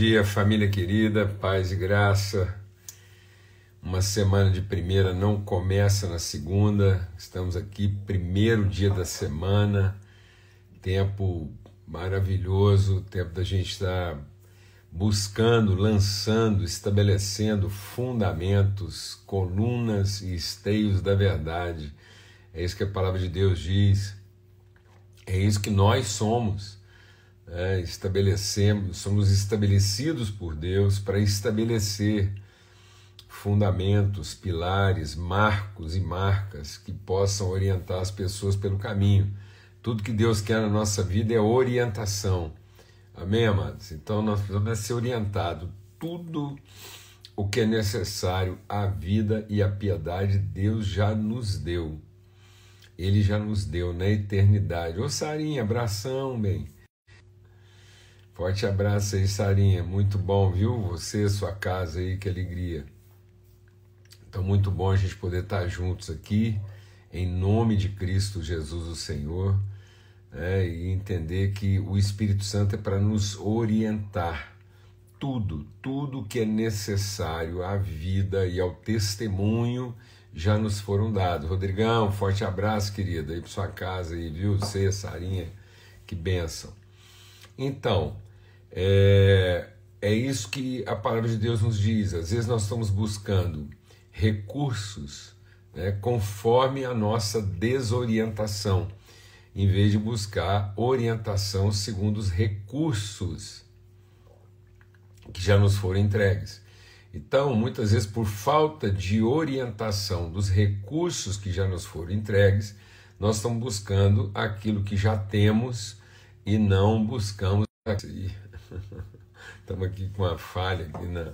dia, família querida, paz e graça. Uma semana de primeira não começa na segunda, estamos aqui, primeiro dia da semana, tempo maravilhoso, tempo da gente estar buscando, lançando, estabelecendo fundamentos, colunas e esteios da verdade. É isso que a palavra de Deus diz, é isso que nós somos é, estabelecemos, somos estabelecidos por Deus para estabelecer fundamentos, pilares, marcos e marcas que possam orientar as pessoas pelo caminho. Tudo que Deus quer na nossa vida é orientação. Amém, amados? Então nós precisamos ser orientados. Tudo o que é necessário à vida e à piedade, Deus já nos deu. Ele já nos deu na eternidade. Ô Sarinha, abração, bem. Forte abraço aí, Sarinha. Muito bom, viu? Você, sua casa aí, que alegria. Então, muito bom a gente poder estar juntos aqui, em nome de Cristo Jesus, o Senhor, né? e entender que o Espírito Santo é para nos orientar. Tudo, tudo que é necessário à vida e ao testemunho já nos foram dados. Rodrigão, forte abraço, querida, aí para sua casa aí, viu? Você, Sarinha, que benção. Então, é, é isso que a palavra de Deus nos diz. Às vezes nós estamos buscando recursos né, conforme a nossa desorientação, em vez de buscar orientação segundo os recursos que já nos foram entregues. Então, muitas vezes, por falta de orientação dos recursos que já nos foram entregues, nós estamos buscando aquilo que já temos e não buscamos. Estamos aqui com uma falha aqui na,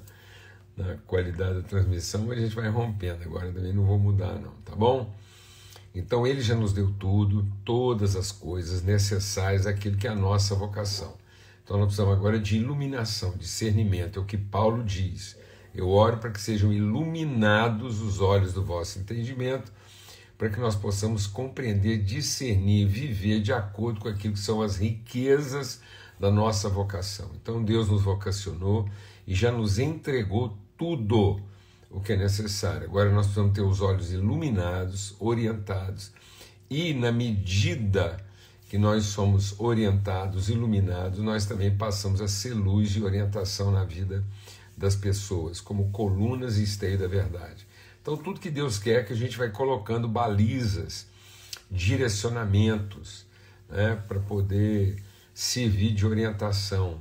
na qualidade da transmissão, mas a gente vai rompendo agora também, não vou mudar não, tá bom? Então ele já nos deu tudo, todas as coisas necessárias àquilo que é a nossa vocação. Então nós precisamos agora de iluminação, discernimento, é o que Paulo diz. Eu oro para que sejam iluminados os olhos do vosso entendimento, para que nós possamos compreender, discernir, viver de acordo com aquilo que são as riquezas da nossa vocação. Então Deus nos vocacionou e já nos entregou tudo o que é necessário. Agora nós precisamos ter os olhos iluminados, orientados e na medida que nós somos orientados, iluminados, nós também passamos a ser luz e orientação na vida das pessoas, como colunas e esteio da verdade. Então, tudo que Deus quer é que a gente vai colocando balizas, direcionamentos, né, para poder servir de orientação.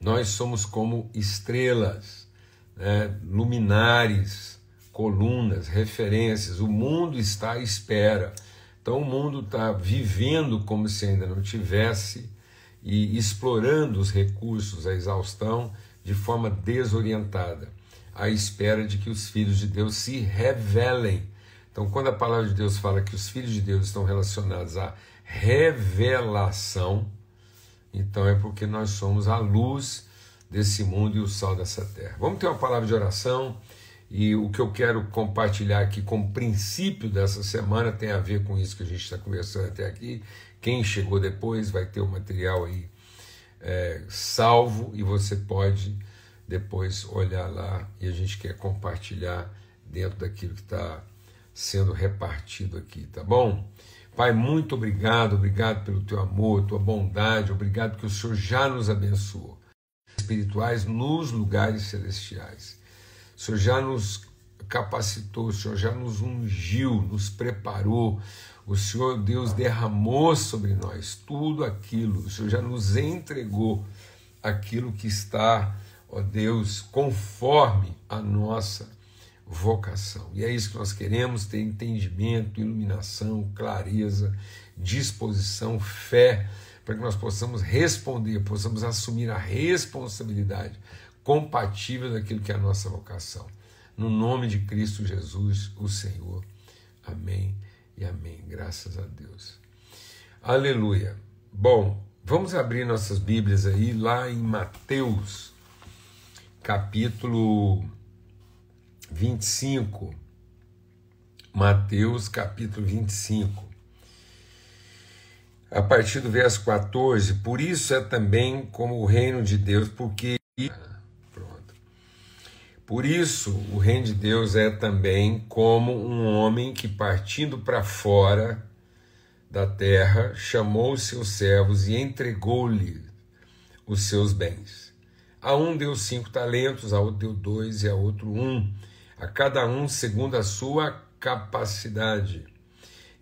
Nós somos como estrelas, né, luminares, colunas, referências. O mundo está à espera. Então o mundo está vivendo como se ainda não tivesse e explorando os recursos, a exaustão, de forma desorientada, à espera de que os filhos de Deus se revelem. Então, quando a palavra de Deus fala que os filhos de Deus estão relacionados a revelação, então é porque nós somos a luz desse mundo e o sal dessa terra. Vamos ter uma palavra de oração e o que eu quero compartilhar aqui como princípio dessa semana tem a ver com isso que a gente está conversando até aqui. Quem chegou depois vai ter o material aí é, salvo e você pode depois olhar lá e a gente quer compartilhar dentro daquilo que está sendo repartido aqui, tá bom? Pai, muito obrigado, obrigado pelo teu amor, tua bondade, obrigado que o Senhor já nos abençoou. Espirituais nos lugares celestiais. O Senhor já nos capacitou, o Senhor já nos ungiu, nos preparou. O Senhor Deus derramou sobre nós tudo aquilo, o Senhor já nos entregou aquilo que está, ó Deus, conforme a nossa vocação. E é isso que nós queremos: ter entendimento, iluminação, clareza, disposição, fé, para que nós possamos responder, possamos assumir a responsabilidade compatível daquilo que é a nossa vocação. No nome de Cristo Jesus, o Senhor. Amém e amém. Graças a Deus. Aleluia. Bom, vamos abrir nossas Bíblias aí lá em Mateus, capítulo 25. Mateus capítulo 25. a partir do verso 14, por isso é também como o reino de Deus, porque pronto. Por isso o reino de Deus é também como um homem que partindo para fora da terra chamou os seus servos e entregou-lhe os seus bens. A um deu cinco talentos, a outro deu dois e a outro um, a cada um segundo a sua capacidade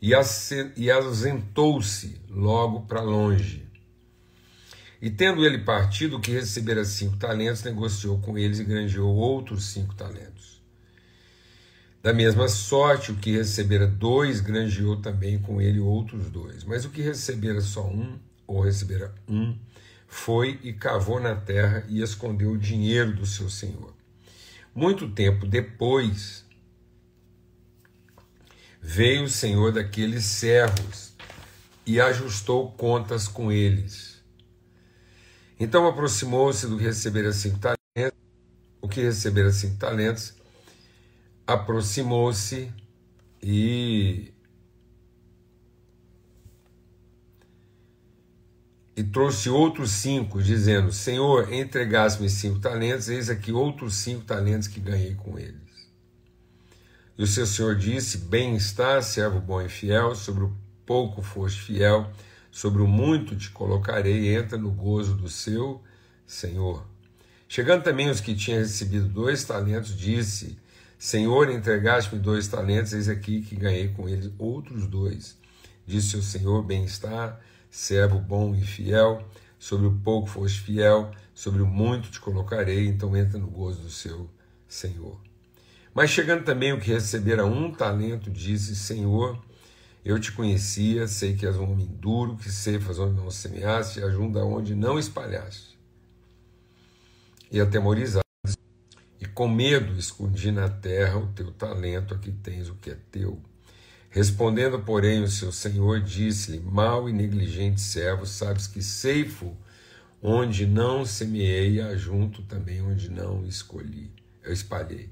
e ausentou-se logo para longe. E tendo ele partido, que recebera cinco talentos, negociou com eles e granjeou outros cinco talentos. Da mesma sorte, o que recebera dois, granjeou também com ele outros dois. Mas o que recebera só um, ou recebera um, foi e cavou na terra e escondeu o dinheiro do seu senhor. Muito tempo depois, veio o senhor daqueles servos e ajustou contas com eles. Então aproximou-se do que recebera cinco talentos, o que recebera cinco talentos, aproximou-se e e trouxe outros cinco, dizendo: Senhor, entregaste-me cinco talentos, eis aqui outros cinco talentos que ganhei com eles. E o seu senhor disse: Bem está, servo bom e fiel, sobre o pouco foste fiel, sobre o muito te colocarei, entra no gozo do seu senhor. Chegando também os que tinham recebido dois talentos, disse: Senhor, entregaste-me dois talentos, eis aqui que ganhei com eles outros dois. Disse o Senhor: Bem está, servo bom e fiel, sobre o pouco foste fiel, sobre o muito te colocarei, então entra no gozo do seu Senhor. Mas chegando também o que recebera um talento, disse: Senhor, eu te conhecia, sei que és um homem duro, que ceifas onde não semeaste, ajunta onde não espalhaste. E atemorizado, e com medo escondi na terra o teu talento, aqui tens o que é teu. Respondendo, porém, o seu senhor disse-lhe: Mal e negligente servo, sabes que ceifo onde não semeei, ajunto também onde não escolhi, eu espalhei.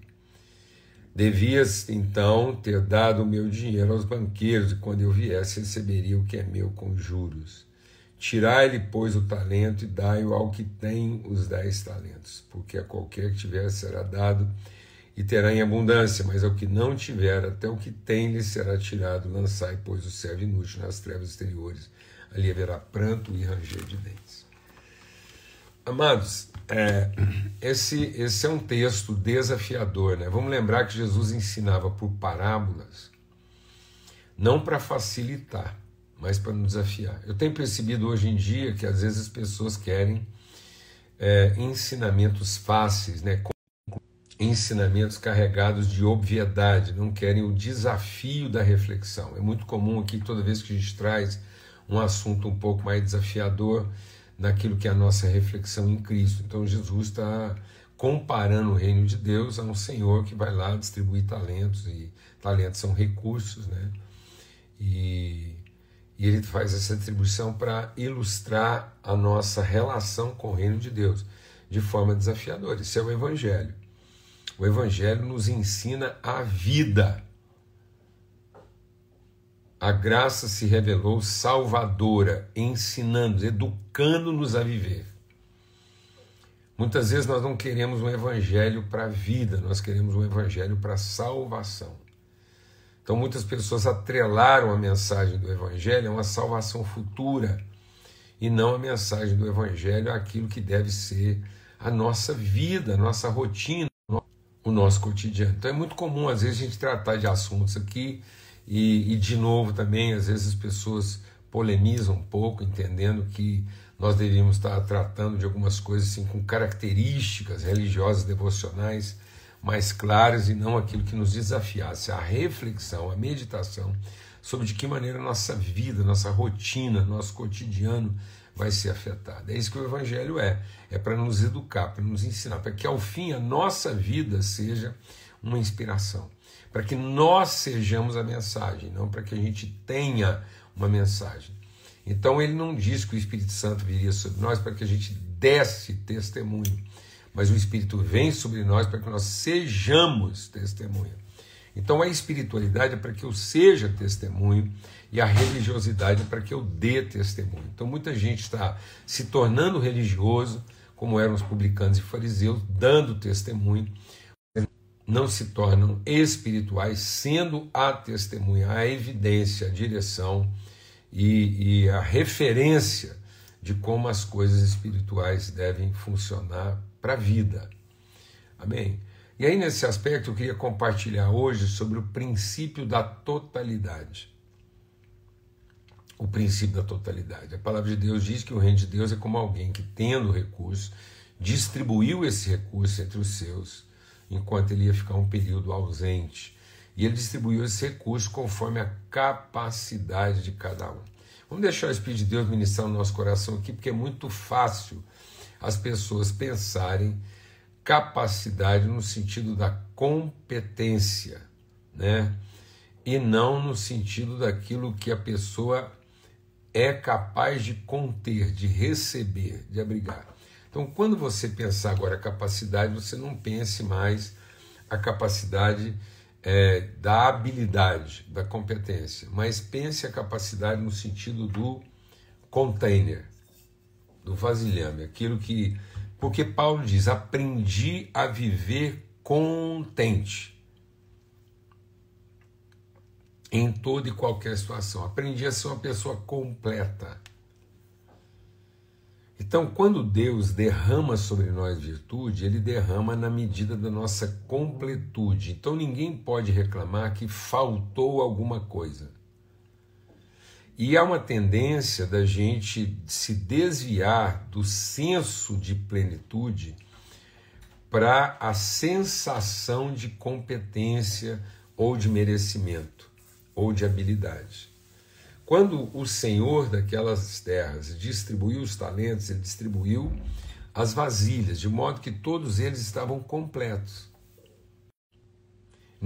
Devias então ter dado o meu dinheiro aos banqueiros, e quando eu viesse, receberia o que é meu com juros. Tirai-lhe, pois, o talento e dai-o ao que tem os dez talentos, porque a qualquer que tiver será dado e terá em abundância, mas ao que não tiver, até o que tem lhe será tirado. Lançai, pois, o servo inútil nas trevas exteriores. Ali haverá pranto e ranger de dentes. Amados, é, esse, esse é um texto desafiador, né? Vamos lembrar que Jesus ensinava por parábolas, não para facilitar, mas para nos desafiar. Eu tenho percebido hoje em dia que às vezes as pessoas querem é, ensinamentos fáceis, né? Ensinamentos carregados de obviedade, não querem o desafio da reflexão. É muito comum aqui, toda vez que a gente traz um assunto um pouco mais desafiador, naquilo que é a nossa reflexão em Cristo. Então Jesus está comparando o reino de Deus a um Senhor que vai lá distribuir talentos e talentos são recursos, né? E, e ele faz essa distribuição para ilustrar a nossa relação com o reino de Deus de forma desafiadora. Isso é o Evangelho. O Evangelho nos ensina a vida a graça se revelou salvadora, ensinando, educando-nos a viver. Muitas vezes nós não queremos um evangelho para a vida, nós queremos um evangelho para a salvação. Então muitas pessoas atrelaram a mensagem do evangelho a uma salvação futura e não a mensagem do evangelho àquilo que deve ser a nossa vida, a nossa rotina, o nosso cotidiano. Então é muito comum às vezes a gente tratar de assuntos aqui e, e, de novo, também, às vezes as pessoas polemizam um pouco, entendendo que nós deveríamos estar tratando de algumas coisas assim, com características religiosas, devocionais mais claras e não aquilo que nos desafiasse a reflexão, a meditação sobre de que maneira nossa vida, nossa rotina, nosso cotidiano vai ser afetado. É isso que o Evangelho é: é para nos educar, para nos ensinar, para que ao fim a nossa vida seja uma inspiração para que nós sejamos a mensagem, não para que a gente tenha uma mensagem. Então ele não diz que o Espírito Santo viria sobre nós para que a gente desse testemunho, mas o Espírito vem sobre nós para que nós sejamos testemunha. Então a espiritualidade é para que eu seja testemunho e a religiosidade é para que eu dê testemunho. Então muita gente está se tornando religioso, como eram os publicanos e fariseus, dando testemunho, não se tornam espirituais, sendo a testemunha, a evidência, a direção e, e a referência de como as coisas espirituais devem funcionar para a vida. Amém? E aí, nesse aspecto, eu queria compartilhar hoje sobre o princípio da totalidade. O princípio da totalidade. A palavra de Deus diz que o reino de Deus é como alguém que, tendo recurso, distribuiu esse recurso entre os seus, enquanto ele ia ficar um período ausente. E ele distribuiu esse recurso conforme a capacidade de cada um. Vamos deixar o Espírito de Deus ministrar no nosso coração aqui, porque é muito fácil as pessoas pensarem capacidade no sentido da competência, né? E não no sentido daquilo que a pessoa é capaz de conter, de receber, de abrigar. Então, quando você pensar agora capacidade, você não pense mais a capacidade é, da habilidade, da competência, mas pense a capacidade no sentido do container, do vasilhame, aquilo que porque Paulo diz: aprendi a viver contente em toda e qualquer situação. Aprendi a ser uma pessoa completa. Então, quando Deus derrama sobre nós virtude, Ele derrama na medida da nossa completude. Então, ninguém pode reclamar que faltou alguma coisa. E há uma tendência da gente se desviar do senso de plenitude para a sensação de competência ou de merecimento ou de habilidade. Quando o senhor daquelas terras distribuiu os talentos, ele distribuiu as vasilhas, de modo que todos eles estavam completos.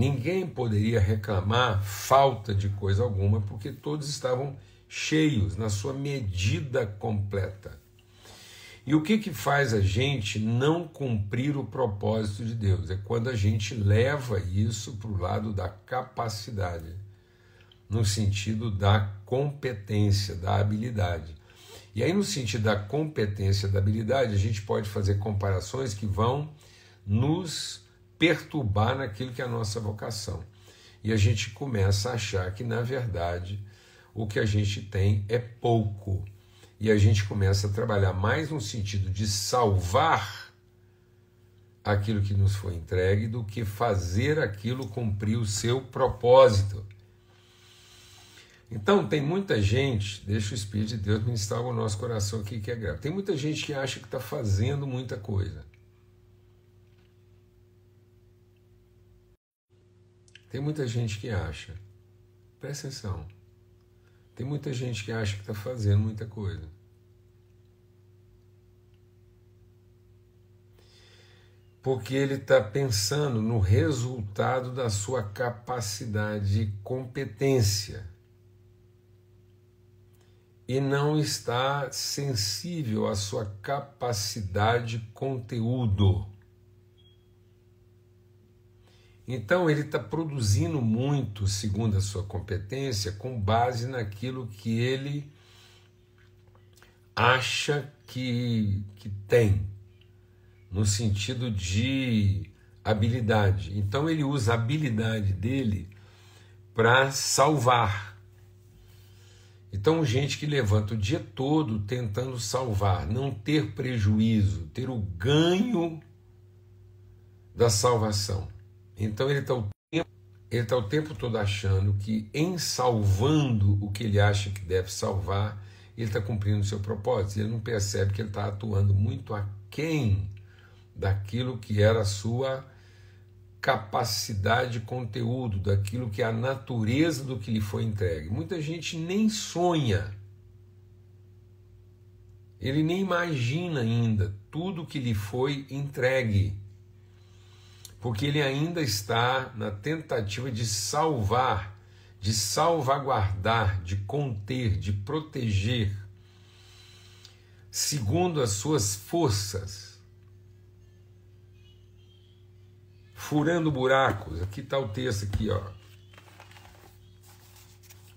Ninguém poderia reclamar falta de coisa alguma, porque todos estavam cheios na sua medida completa. E o que, que faz a gente não cumprir o propósito de Deus? É quando a gente leva isso para o lado da capacidade, no sentido da competência, da habilidade. E aí, no sentido da competência, da habilidade, a gente pode fazer comparações que vão nos perturbar naquilo que é a nossa vocação. E a gente começa a achar que, na verdade, o que a gente tem é pouco. E a gente começa a trabalhar mais no sentido de salvar aquilo que nos foi entregue do que fazer aquilo cumprir o seu propósito. Então, tem muita gente, deixa o Espírito de Deus ministrar o nosso coração aqui que é grave. Tem muita gente que acha que está fazendo muita coisa. Tem muita gente que acha, presta atenção, tem muita gente que acha que está fazendo muita coisa. Porque ele está pensando no resultado da sua capacidade e competência. E não está sensível à sua capacidade conteúdo. Então ele está produzindo muito, segundo a sua competência, com base naquilo que ele acha que, que tem, no sentido de habilidade. Então ele usa a habilidade dele para salvar. Então, gente que levanta o dia todo tentando salvar, não ter prejuízo, ter o ganho da salvação. Então ele está o, tá o tempo todo achando que, em salvando o que ele acha que deve salvar, ele está cumprindo o seu propósito. Ele não percebe que ele está atuando muito aquém daquilo que era a sua capacidade de conteúdo, daquilo que é a natureza do que lhe foi entregue. Muita gente nem sonha, ele nem imagina ainda tudo que lhe foi entregue porque ele ainda está na tentativa de salvar, de salvaguardar, de conter, de proteger, segundo as suas forças. furando buracos. Aqui está o texto aqui, ó.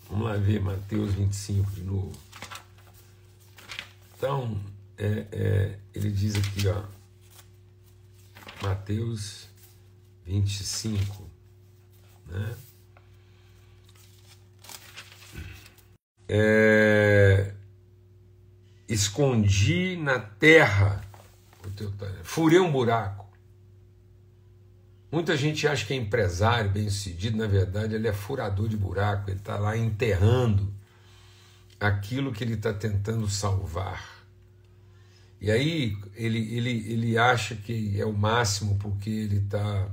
Vamos lá ver Mateus 25 de novo. Então, é, é, ele diz aqui, ó. Mateus 25, né? É, escondi na terra o teu furei um buraco. Muita gente acha que é empresário, bem sucedido, na verdade ele é furador de buraco, ele está lá enterrando aquilo que ele está tentando salvar. E aí ele, ele, ele acha que é o máximo porque ele está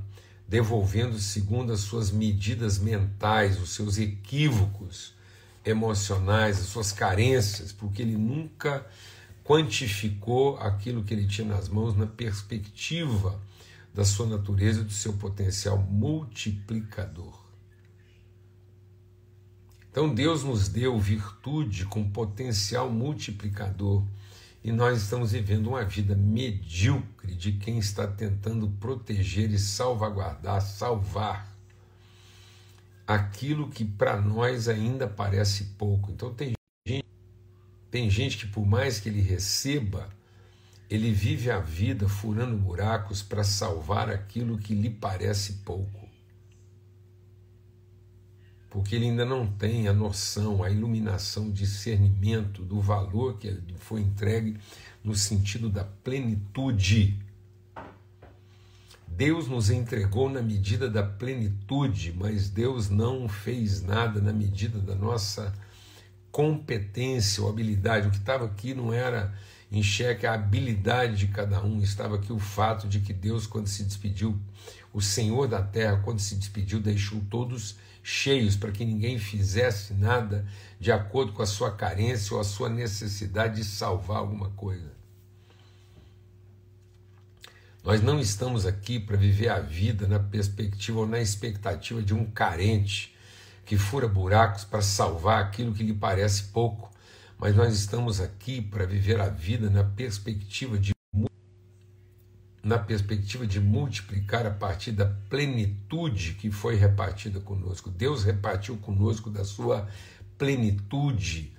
devolvendo segundo as suas medidas mentais, os seus equívocos emocionais, as suas carências, porque ele nunca quantificou aquilo que ele tinha nas mãos na perspectiva da sua natureza do seu potencial multiplicador. Então Deus nos deu virtude com potencial multiplicador e nós estamos vivendo uma vida medíocre de quem está tentando proteger e salvaguardar, salvar aquilo que para nós ainda parece pouco. Então tem gente, tem gente que por mais que ele receba, ele vive a vida furando buracos para salvar aquilo que lhe parece pouco porque ele ainda não tem a noção, a iluminação, o discernimento do valor que foi entregue no sentido da plenitude. Deus nos entregou na medida da plenitude, mas Deus não fez nada na medida da nossa competência ou habilidade. O que estava aqui não era em xeque a habilidade de cada um, estava aqui o fato de que Deus, quando se despediu, o Senhor da terra, quando se despediu, deixou todos cheios para que ninguém fizesse nada de acordo com a sua carência ou a sua necessidade de salvar alguma coisa. Nós não estamos aqui para viver a vida na perspectiva ou na expectativa de um carente que fura buracos para salvar aquilo que lhe parece pouco, mas nós estamos aqui para viver a vida na perspectiva de na perspectiva de multiplicar a partir da plenitude que foi repartida conosco. Deus repartiu conosco da sua plenitude.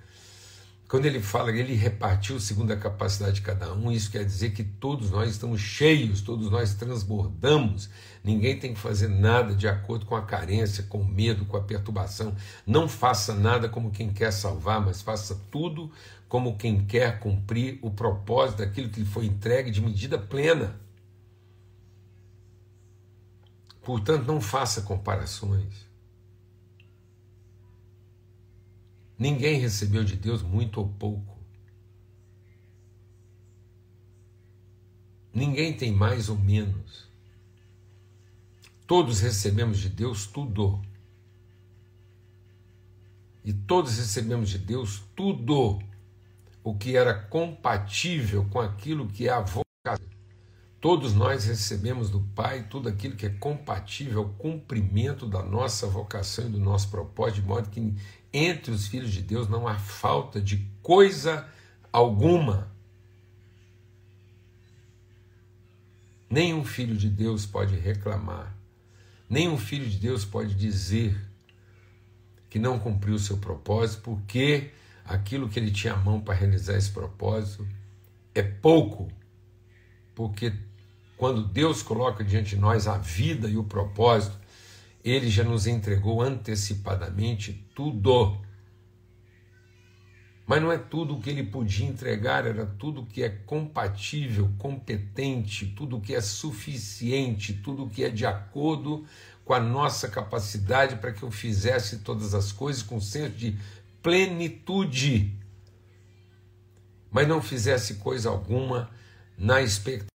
Quando ele fala que ele repartiu segundo a capacidade de cada um, isso quer dizer que todos nós estamos cheios, todos nós transbordamos. Ninguém tem que fazer nada de acordo com a carência, com o medo, com a perturbação. Não faça nada como quem quer salvar, mas faça tudo como quem quer cumprir o propósito daquilo que lhe foi entregue de medida plena. Portanto, não faça comparações. Ninguém recebeu de Deus muito ou pouco. Ninguém tem mais ou menos. Todos recebemos de Deus tudo. E todos recebemos de Deus tudo o que era compatível com aquilo que é a Todos nós recebemos do Pai tudo aquilo que é compatível ao cumprimento da nossa vocação e do nosso propósito, de modo que entre os filhos de Deus não há falta de coisa alguma. Nenhum filho de Deus pode reclamar, nenhum filho de Deus pode dizer que não cumpriu o seu propósito, porque aquilo que ele tinha a mão para realizar esse propósito é pouco, porque quando Deus coloca diante de nós a vida e o propósito, ele já nos entregou antecipadamente tudo. Mas não é tudo o que ele podia entregar, era tudo que é compatível, competente, tudo que é suficiente, tudo que é de acordo com a nossa capacidade para que eu fizesse todas as coisas com senso de plenitude, mas não fizesse coisa alguma na expectativa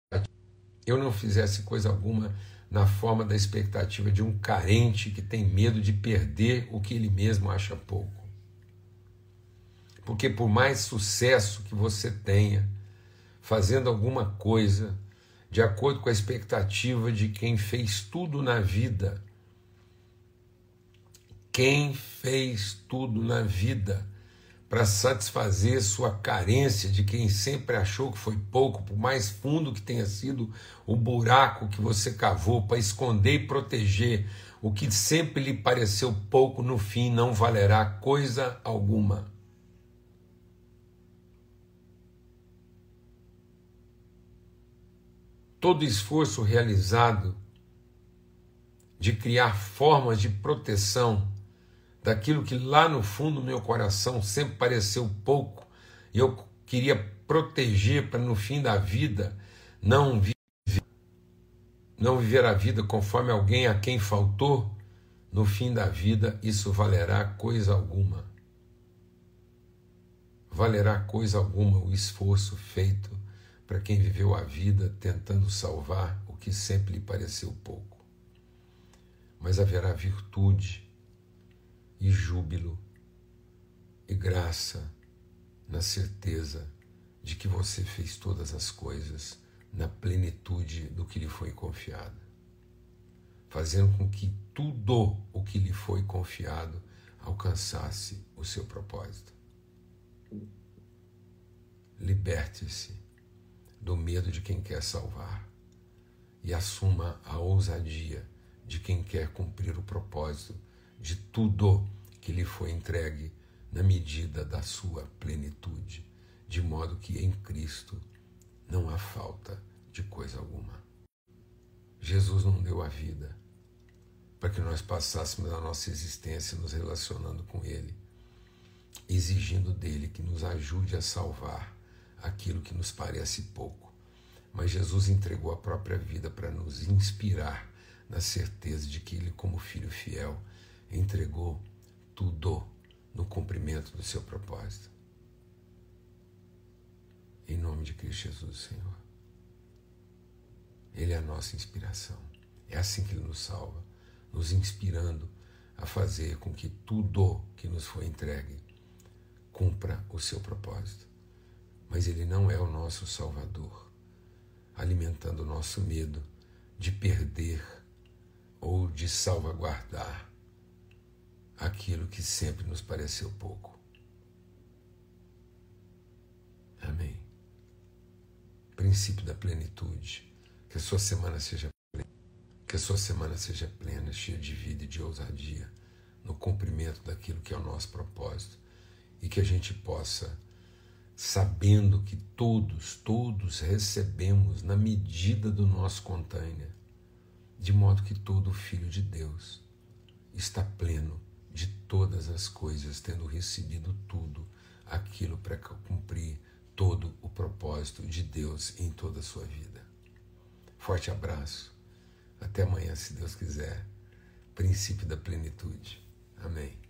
eu não fizesse coisa alguma na forma da expectativa de um carente que tem medo de perder o que ele mesmo acha pouco. Porque por mais sucesso que você tenha fazendo alguma coisa de acordo com a expectativa de quem fez tudo na vida, quem fez tudo na vida para satisfazer sua carência de quem sempre achou que foi pouco, por mais fundo que tenha sido o buraco que você cavou para esconder e proteger o que sempre lhe pareceu pouco, no fim não valerá coisa alguma. Todo esforço realizado de criar formas de proteção daquilo que lá no fundo do meu coração sempre pareceu pouco e eu queria proteger para no fim da vida não viver, não viver a vida conforme alguém a quem faltou, no fim da vida isso valerá coisa alguma. Valerá coisa alguma o esforço feito para quem viveu a vida tentando salvar o que sempre lhe pareceu pouco. Mas haverá virtude e júbilo e graça na certeza de que você fez todas as coisas na plenitude do que lhe foi confiado, fazendo com que tudo o que lhe foi confiado alcançasse o seu propósito. Liberte-se do medo de quem quer salvar e assuma a ousadia de quem quer cumprir o propósito de tudo que lhe foi entregue na medida da sua plenitude, de modo que em Cristo não há falta de coisa alguma. Jesus não deu a vida para que nós passássemos a nossa existência nos relacionando com Ele, exigindo dele que nos ajude a salvar aquilo que nos parece pouco. Mas Jesus entregou a própria vida para nos inspirar na certeza de que Ele, como Filho fiel, entregou tudo no cumprimento do seu propósito. Em nome de Cristo Jesus, Senhor. Ele é a nossa inspiração. É assim que Ele nos salva, nos inspirando a fazer com que tudo que nos foi entregue cumpra o seu propósito. Mas Ele não é o nosso Salvador, alimentando o nosso medo de perder ou de salvaguardar aquilo que sempre nos pareceu pouco. Amém. Princípio da plenitude. Que a sua semana seja plena. Que a sua semana seja plena, cheia de vida e de ousadia no cumprimento daquilo que é o nosso propósito e que a gente possa, sabendo que todos, todos recebemos na medida do nosso container, de modo que todo filho de Deus está pleno de todas as coisas, tendo recebido tudo aquilo para cumprir todo o propósito de Deus em toda a sua vida. Forte abraço. Até amanhã, se Deus quiser. Princípio da plenitude. Amém.